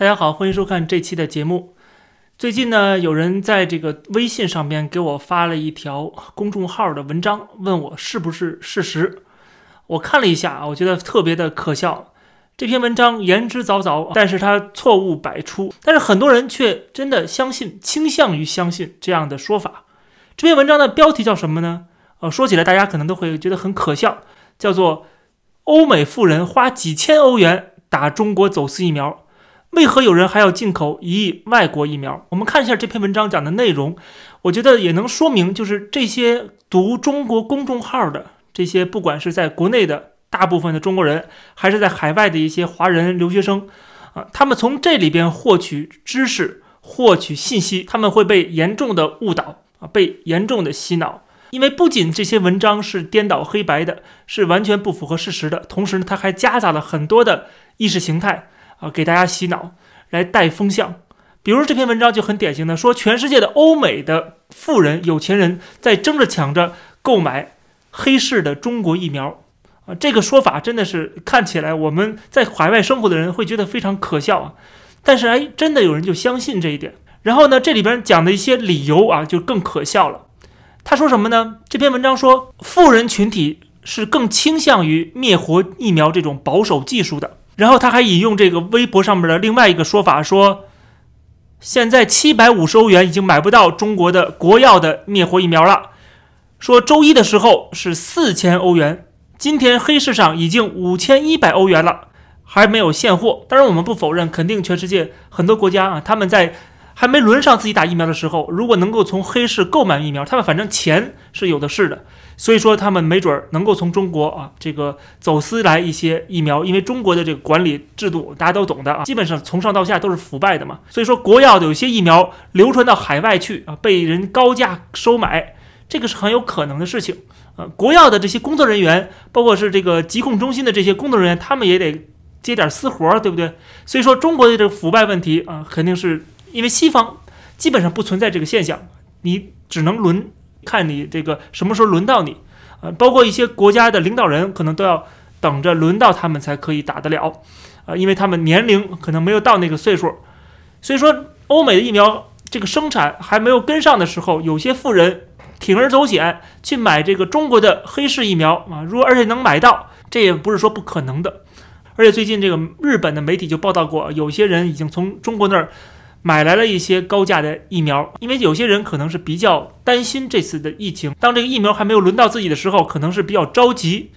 大家好，欢迎收看这期的节目。最近呢，有人在这个微信上边给我发了一条公众号的文章，问我是不是事实。我看了一下啊，我觉得特别的可笑。这篇文章言之凿凿，但是它错误百出。但是很多人却真的相信，倾向于相信这样的说法。这篇文章的标题叫什么呢？呃，说起来大家可能都会觉得很可笑，叫做“欧美富人花几千欧元打中国走私疫苗”。为何有人还要进口一亿外国疫苗？我们看一下这篇文章讲的内容，我觉得也能说明，就是这些读中国公众号的这些，不管是在国内的大部分的中国人，还是在海外的一些华人留学生，啊，他们从这里边获取知识、获取信息，他们会被严重的误导啊，被严重的洗脑。因为不仅这些文章是颠倒黑白的，是完全不符合事实的，同时呢，它还夹杂了很多的意识形态。啊，给大家洗脑，来带风向。比如这篇文章就很典型的说，全世界的欧美的富人、有钱人在争着抢着购买黑市的中国疫苗。啊，这个说法真的是看起来我们在海外生活的人会觉得非常可笑啊。但是哎，真的有人就相信这一点。然后呢，这里边讲的一些理由啊，就更可笑了。他说什么呢？这篇文章说，富人群体是更倾向于灭活疫苗这种保守技术的。然后他还引用这个微博上面的另外一个说法，说现在七百五十欧元已经买不到中国的国药的灭活疫苗了。说周一的时候是四千欧元，今天黑市上已经五千一百欧元了，还没有现货。当然，我们不否认，肯定全世界很多国家啊，他们在。还没轮上自己打疫苗的时候，如果能够从黑市购买疫苗，他们反正钱是有的是的，所以说他们没准儿能够从中国啊这个走私来一些疫苗，因为中国的这个管理制度大家都懂的啊，基本上从上到下都是腐败的嘛，所以说国药的有些疫苗流传到海外去啊，被人高价收买，这个是很有可能的事情啊。国药的这些工作人员，包括是这个疾控中心的这些工作人员，他们也得接点私活儿，对不对？所以说中国的这个腐败问题啊，肯定是。因为西方基本上不存在这个现象，你只能轮看你这个什么时候轮到你，呃，包括一些国家的领导人可能都要等着轮到他们才可以打得了，啊，因为他们年龄可能没有到那个岁数，所以说欧美的疫苗这个生产还没有跟上的时候，有些富人铤而走险去买这个中国的黑市疫苗啊，如果而且能买到，这也不是说不可能的，而且最近这个日本的媒体就报道过，有些人已经从中国那儿。买来了一些高价的疫苗，因为有些人可能是比较担心这次的疫情，当这个疫苗还没有轮到自己的时候，可能是比较着急，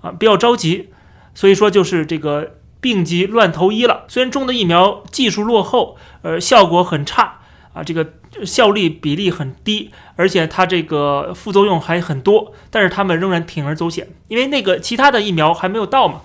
啊，比较着急，所以说就是这个病急乱投医了。虽然中的疫苗技术落后，呃，效果很差，啊，这个效率比例很低，而且它这个副作用还很多，但是他们仍然铤而走险，因为那个其他的疫苗还没有到嘛。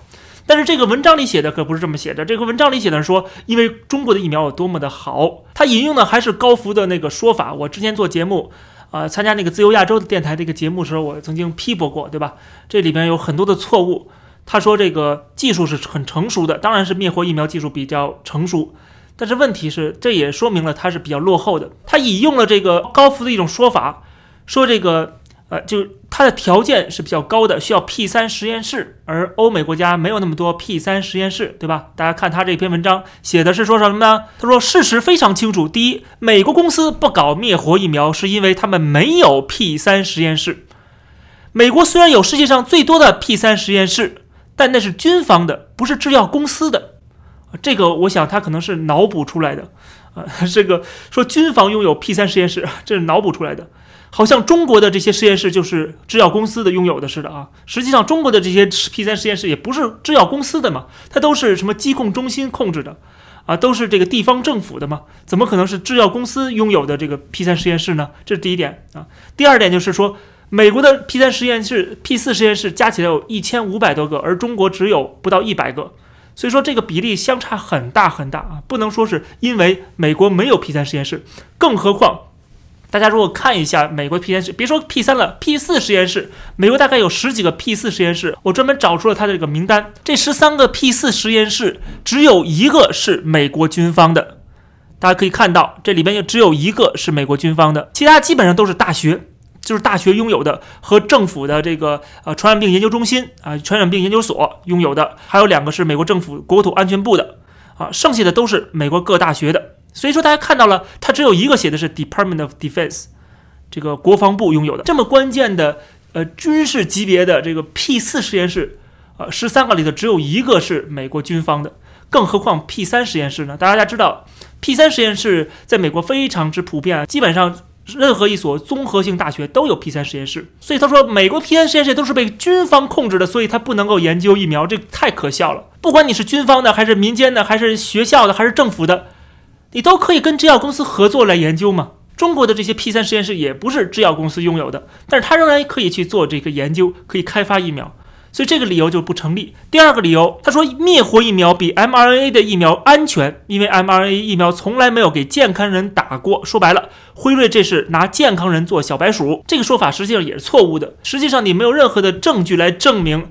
但是这个文章里写的可不是这么写的。这个文章里写的说，因为中国的疫苗有多么的好，他引用的还是高福的那个说法。我之前做节目，啊，参加那个自由亚洲的电台这个节目时候，我曾经批驳过，对吧？这里边有很多的错误。他说这个技术是很成熟的，当然是灭活疫苗技术比较成熟，但是问题是，这也说明了它是比较落后的。他引用了这个高福的一种说法，说这个。呃，就它的条件是比较高的，需要 P 三实验室，而欧美国家没有那么多 P 三实验室，对吧？大家看他这篇文章写的是说什么呢？他说事实非常清楚，第一，美国公司不搞灭活疫苗，是因为他们没有 P 三实验室。美国虽然有世界上最多的 P 三实验室，但那是军方的，不是制药公司的。这个我想他可能是脑补出来的，啊，这个说军方拥有 P 三实验室，这是脑补出来的。好像中国的这些实验室就是制药公司的拥有的似的啊！实际上，中国的这些 P 三实验室也不是制药公司的嘛，它都是什么疾控中心控制的，啊，都是这个地方政府的嘛，怎么可能是制药公司拥有的这个 P 三实验室呢？这是第一点啊。第二点就是说，美国的 P 三实验室、P 四实验室加起来有一千五百多个，而中国只有不到一百个，所以说这个比例相差很大很大啊！不能说是因为美国没有 P 三实验室，更何况。大家如果看一下美国 P 三室，别说 P 三了，P 四实验室，美国大概有十几个 P 四实验室，我专门找出了它的这个名单。这十三个 P 四实验室只有一个是美国军方的，大家可以看到这里边就只有一个是美国军方的，其他基本上都是大学，就是大学拥有的和政府的这个呃传染病研究中心啊传染病研究所拥有的，还有两个是美国政府国土安全部的啊，剩下的都是美国各大学的。所以说，大家看到了，它只有一个写的是 Department of Defense，这个国防部拥有的这么关键的呃军事级别的这个 P 四实验室，呃，十三个里头只有一个是美国军方的，更何况 P 三实验室呢？大家知道，P 三实验室在美国非常之普遍，基本上任何一所综合性大学都有 P 三实验室。所以他说，美国 P 三实验室都是被军方控制的，所以它不能够研究疫苗，这太可笑了。不管你是军方的，还是民间的，还是学校的，还是政府的。你都可以跟制药公司合作来研究吗？中国的这些 P 三实验室也不是制药公司拥有的，但是它仍然可以去做这个研究，可以开发疫苗，所以这个理由就不成立。第二个理由，他说灭活疫苗比 mRNA 的疫苗安全，因为 mRNA 疫苗从来没有给健康人打过。说白了，辉瑞这是拿健康人做小白鼠，这个说法实际上也是错误的。实际上你没有任何的证据来证明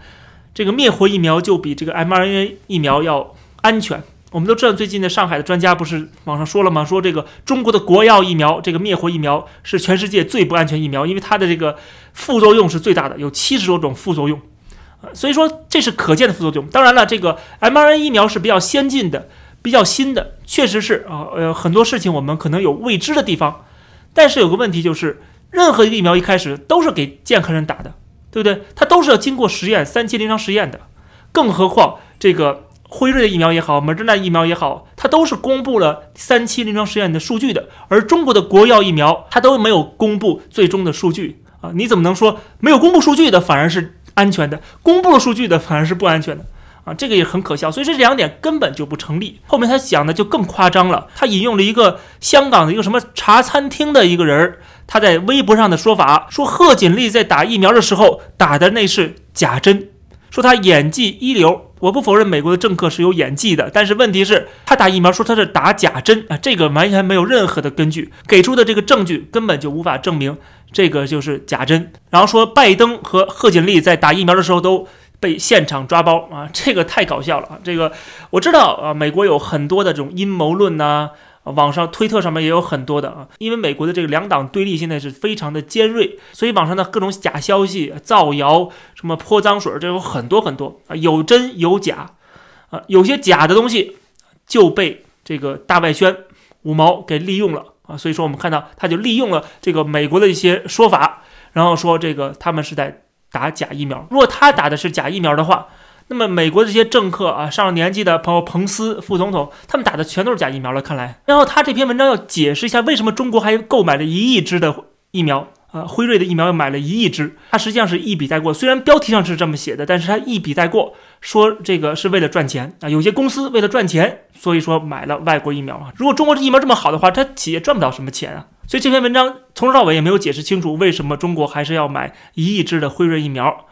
这个灭活疫苗就比这个 mRNA 疫苗要安全。我们都知道，最近的上海的专家不是网上说了吗？说这个中国的国药疫苗，这个灭活疫苗是全世界最不安全疫苗，因为它的这个副作用是最大的，有七十多种副作用。所以说这是可见的副作用。当然了，这个 mRNA 疫苗是比较先进的、比较新的，确实是啊，呃，很多事情我们可能有未知的地方。但是有个问题就是，任何一个疫苗一开始都是给健康人打的，对不对？它都是要经过实验、三期临床实验的，更何况这个。辉瑞的疫苗也好，莫德纳疫苗也好，它都是公布了三期临床实验的数据的。而中国的国药疫苗，它都没有公布最终的数据啊！你怎么能说没有公布数据的反而是安全的，公布了数据的反而是不安全的啊？这个也很可笑。所以这两点根本就不成立。后面他讲的就更夸张了，他引用了一个香港的一个什么茶餐厅的一个人他在微博上的说法，说贺锦丽在打疫苗的时候打的那是假针，说他演技一流。我不否认美国的政客是有演技的，但是问题是，他打疫苗说他是打假针啊，这个完全没有任何的根据，给出的这个证据根本就无法证明这个就是假针。然后说拜登和贺锦丽在打疫苗的时候都被现场抓包啊，这个太搞笑了啊！这个我知道啊，美国有很多的这种阴谋论呐。网上推特上面也有很多的啊，因为美国的这个两党对立现在是非常的尖锐，所以网上的各种假消息、造谣、什么泼脏水，这有很多很多啊，有真有假啊，有些假的东西就被这个大外宣五毛给利用了啊，所以说我们看到他就利用了这个美国的一些说法，然后说这个他们是在打假疫苗，如果他打的是假疫苗的话。那么美国这些政客啊，上了年纪的朋友，彭斯副总统，他们打的全都是假疫苗了。看来，然后他这篇文章要解释一下，为什么中国还购买了一亿支的疫苗啊？辉瑞的疫苗又买了一亿支，他实际上是一笔带过。虽然标题上是这么写的，但是他一笔带过，说这个是为了赚钱啊。有些公司为了赚钱，所以说买了外国疫苗啊。如果中国这疫苗这么好的话，他企业赚不到什么钱啊。所以这篇文章从头到尾也没有解释清楚，为什么中国还是要买一亿支的辉瑞疫苗。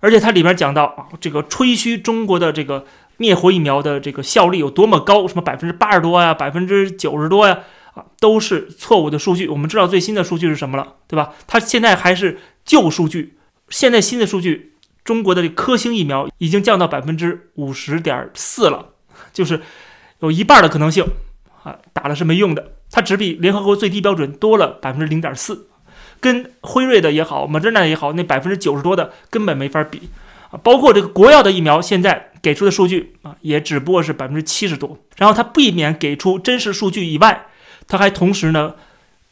而且它里面讲到啊，这个吹嘘中国的这个灭活疫苗的这个效力有多么高，什么百分之八十多呀，百分之九十多呀，啊，都是错误的数据。我们知道最新的数据是什么了，对吧？它现在还是旧数据，现在新的数据，中国的这科兴疫苗已经降到百分之五十点四了，就是有一半的可能性啊，打了是没用的，它只比联合国最低标准多了百分之零点四。跟辉瑞的也好，莫德纳也好，那百分之九十多的根本没法比啊！包括这个国药的疫苗，现在给出的数据啊，也只不过是百分之七十多。然后它避免给出真实数据以外，它还同时呢，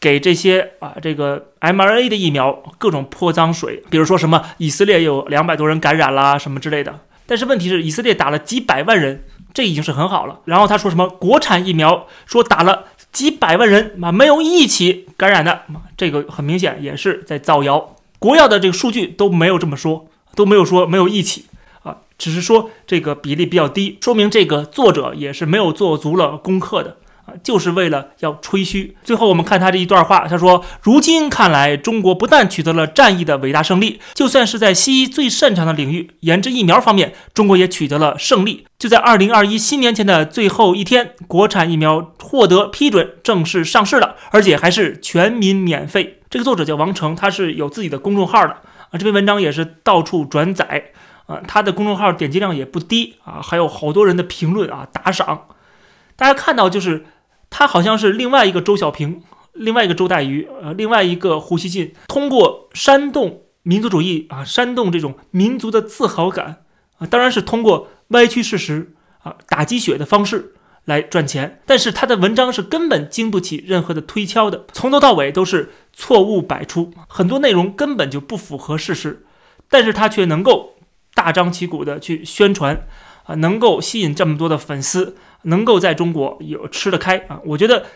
给这些啊这个 mRNA 的疫苗各种泼脏水，比如说什么以色列有两百多人感染啦什么之类的。但是问题是，以色列打了几百万人，这已经是很好了。然后他说什么国产疫苗，说打了。几百万人啊，没有一起感染的，这个很明显也是在造谣。国药的这个数据都没有这么说，都没有说没有一起啊，只是说这个比例比较低，说明这个作者也是没有做足了功课的。就是为了要吹嘘。最后我们看他这一段话，他说：“如今看来，中国不但取得了战役的伟大胜利，就算是在西医最擅长的领域研制疫苗方面，中国也取得了胜利。就在二零二一新年前的最后一天，国产疫苗获得批准，正式上市了，而且还是全民免费。”这个作者叫王成，他是有自己的公众号的啊。这篇文章也是到处转载啊，他的公众号点击量也不低啊，还有好多人的评论啊打赏。大家看到就是。他好像是另外一个周小平，另外一个周代瑜，呃，另外一个胡锡进，通过煽动民族主义啊，煽动这种民族的自豪感啊，当然是通过歪曲事实啊、打鸡血的方式来赚钱，但是他的文章是根本经不起任何的推敲的，从头到尾都是错误百出，很多内容根本就不符合事实，但是他却能够大张旗鼓的去宣传，啊，能够吸引这么多的粉丝，能够在中国有吃得开啊，我觉得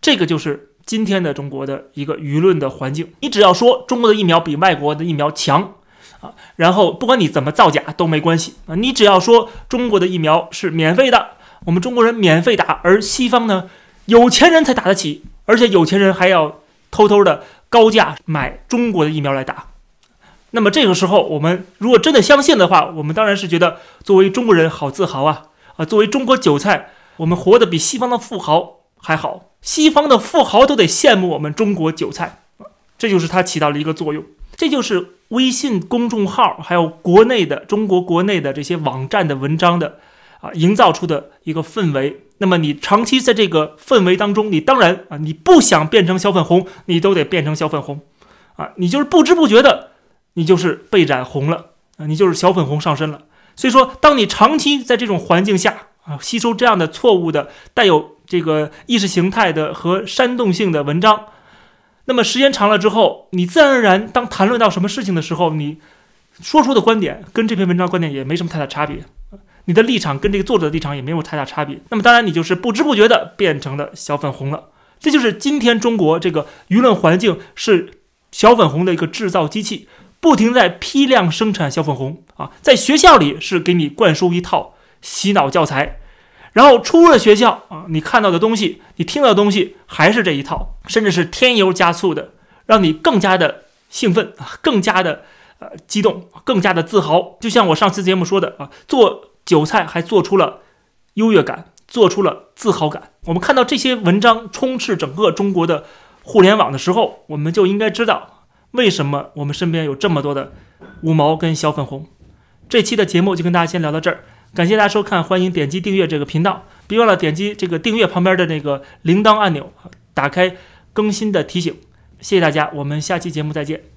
这个就是今天的中国的一个舆论的环境。你只要说中国的疫苗比外国的疫苗强。啊，然后不管你怎么造假都没关系啊，你只要说中国的疫苗是免费的，我们中国人免费打，而西方呢，有钱人才打得起，而且有钱人还要偷偷的高价买中国的疫苗来打。那么这个时候，我们如果真的相信的话，我们当然是觉得作为中国人好自豪啊作为中国韭菜，我们活得比西方的富豪还好，西方的富豪都得羡慕我们中国韭菜！这就是它起到了一个作用，这就是。微信公众号还有国内的中国国内的这些网站的文章的啊，营造出的一个氛围。那么你长期在这个氛围当中，你当然啊，你不想变成小粉红，你都得变成小粉红啊。你就是不知不觉的，你就是被染红了啊，你就是小粉红上身了。所以说，当你长期在这种环境下啊，吸收这样的错误的、带有这个意识形态的和煽动性的文章。那么时间长了之后，你自然而然当谈论到什么事情的时候，你说出的观点跟这篇文章观点也没什么太大差别，你的立场跟这个作者的立场也没有太大差别。那么当然，你就是不知不觉的变成了小粉红了。这就是今天中国这个舆论环境是小粉红的一个制造机器，不停在批量生产小粉红啊，在学校里是给你灌输一套洗脑教材。然后出了学校啊，你看到的东西，你听到的东西还是这一套，甚至是添油加醋的，让你更加的兴奋啊，更加的呃激动，更加的自豪。就像我上次节目说的啊，做韭菜还做出了优越感，做出了自豪感。我们看到这些文章充斥整个中国的互联网的时候，我们就应该知道为什么我们身边有这么多的五毛跟小粉红。这期的节目就跟大家先聊到这儿。感谢大家收看，欢迎点击订阅这个频道，别忘了点击这个订阅旁边的那个铃铛按钮，打开更新的提醒。谢谢大家，我们下期节目再见。